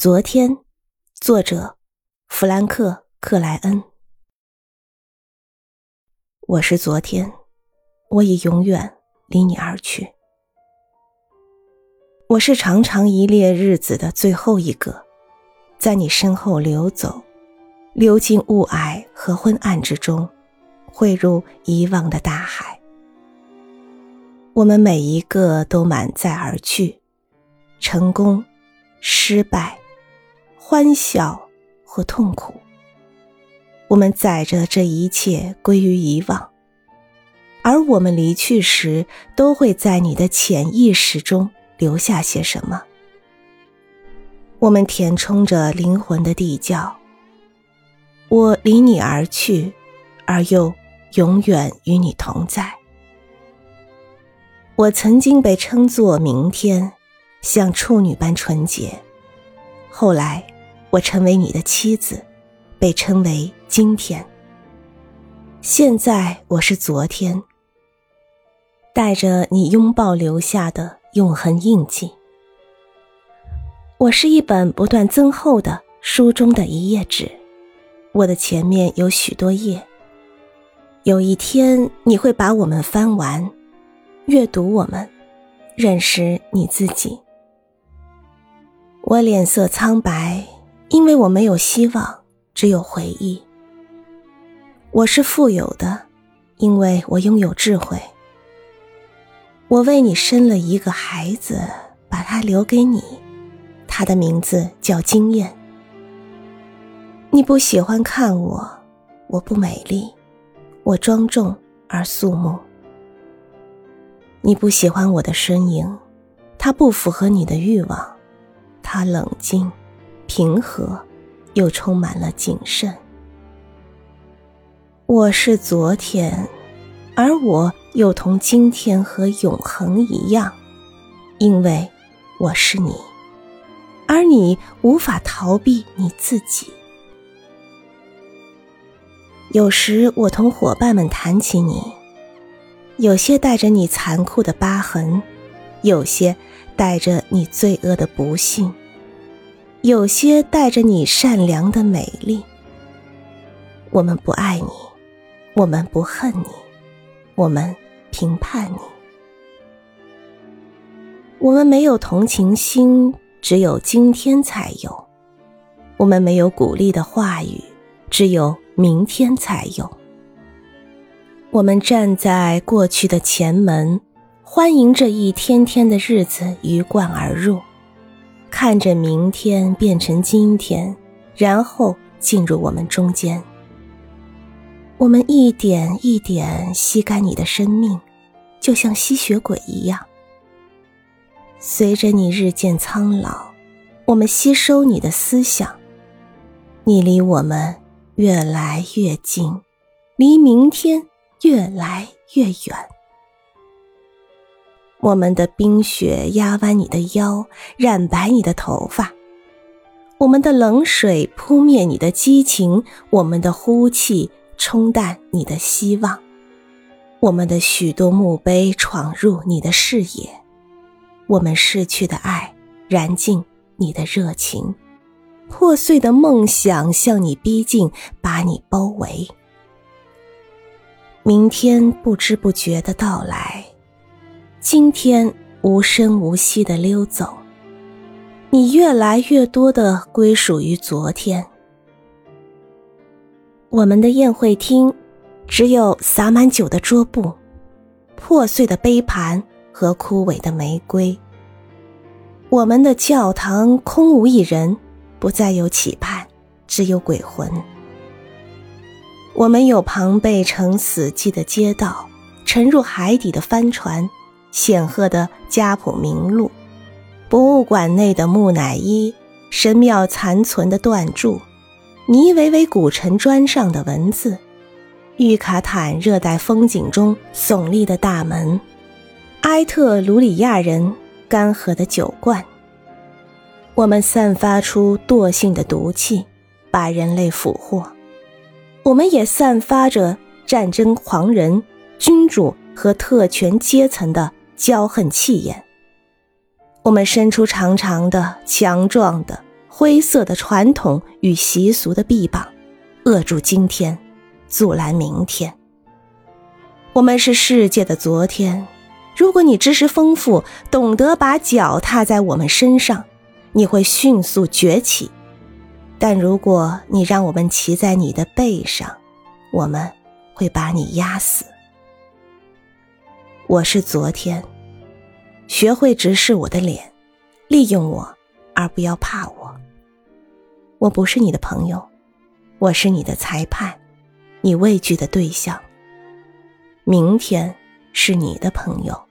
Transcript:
昨天，作者弗兰克·克莱恩。我是昨天，我已永远离你而去。我是长长一列日子的最后一个，在你身后流走，流进雾霭和昏暗之中，汇入遗忘的大海。我们每一个都满载而去，成功，失败。欢笑或痛苦，我们载着这一切归于遗忘，而我们离去时，都会在你的潜意识中留下些什么。我们填充着灵魂的地窖。我离你而去，而又永远与你同在。我曾经被称作明天，像处女般纯洁，后来。我成为你的妻子，被称为今天。现在我是昨天，带着你拥抱留下的永恒印记。我是一本不断增厚的书中的一页纸，我的前面有许多页。有一天你会把我们翻完，阅读我们，认识你自己。我脸色苍白。因为我没有希望，只有回忆。我是富有的，因为我拥有智慧。我为你生了一个孩子，把他留给你，他的名字叫经验。你不喜欢看我，我不美丽，我庄重而肃穆。你不喜欢我的身影，它不符合你的欲望，它冷静。平和，又充满了谨慎。我是昨天，而我又同今天和永恒一样，因为我是你，而你无法逃避你自己。有时我同伙伴们谈起你，有些带着你残酷的疤痕，有些带着你罪恶的不幸。有些带着你善良的美丽。我们不爱你，我们不恨你，我们评判你。我们没有同情心，只有今天才有；我们没有鼓励的话语，只有明天才有。我们站在过去的前门，欢迎这一天天的日子鱼贯而入。看着明天变成今天，然后进入我们中间。我们一点一点吸干你的生命，就像吸血鬼一样。随着你日渐苍老，我们吸收你的思想。你离我们越来越近，离明天越来越远。我们的冰雪压弯你的腰，染白你的头发；我们的冷水扑灭你的激情；我们的呼气冲淡你的希望；我们的许多墓碑闯入你的视野；我们逝去的爱燃尽你的热情；破碎的梦想向你逼近，把你包围。明天不知不觉的到来。今天无声无息的溜走，你越来越多的归属于昨天。我们的宴会厅只有洒满酒的桌布、破碎的杯盘和枯萎的玫瑰。我们的教堂空无一人，不再有期盼，只有鬼魂。我们有庞贝城死寂的街道，沉入海底的帆船。显赫的家谱名录，博物馆内的木乃伊，神庙残存的断柱，尼维维古城砖上的文字，玉卡坦热带风景中耸立的大门，埃特鲁里亚人干涸的酒罐。我们散发出惰性的毒气，把人类俘获。我们也散发着战争狂人、君主和特权阶层的。骄横气焰。我们伸出长长的、强壮的、灰色的传统与习俗的臂膀，扼住今天，阻拦明天。我们是世界的昨天。如果你知识丰富，懂得把脚踏在我们身上，你会迅速崛起；但如果你让我们骑在你的背上，我们会把你压死。我是昨天，学会直视我的脸，利用我，而不要怕我。我不是你的朋友，我是你的裁判，你畏惧的对象。明天是你的朋友。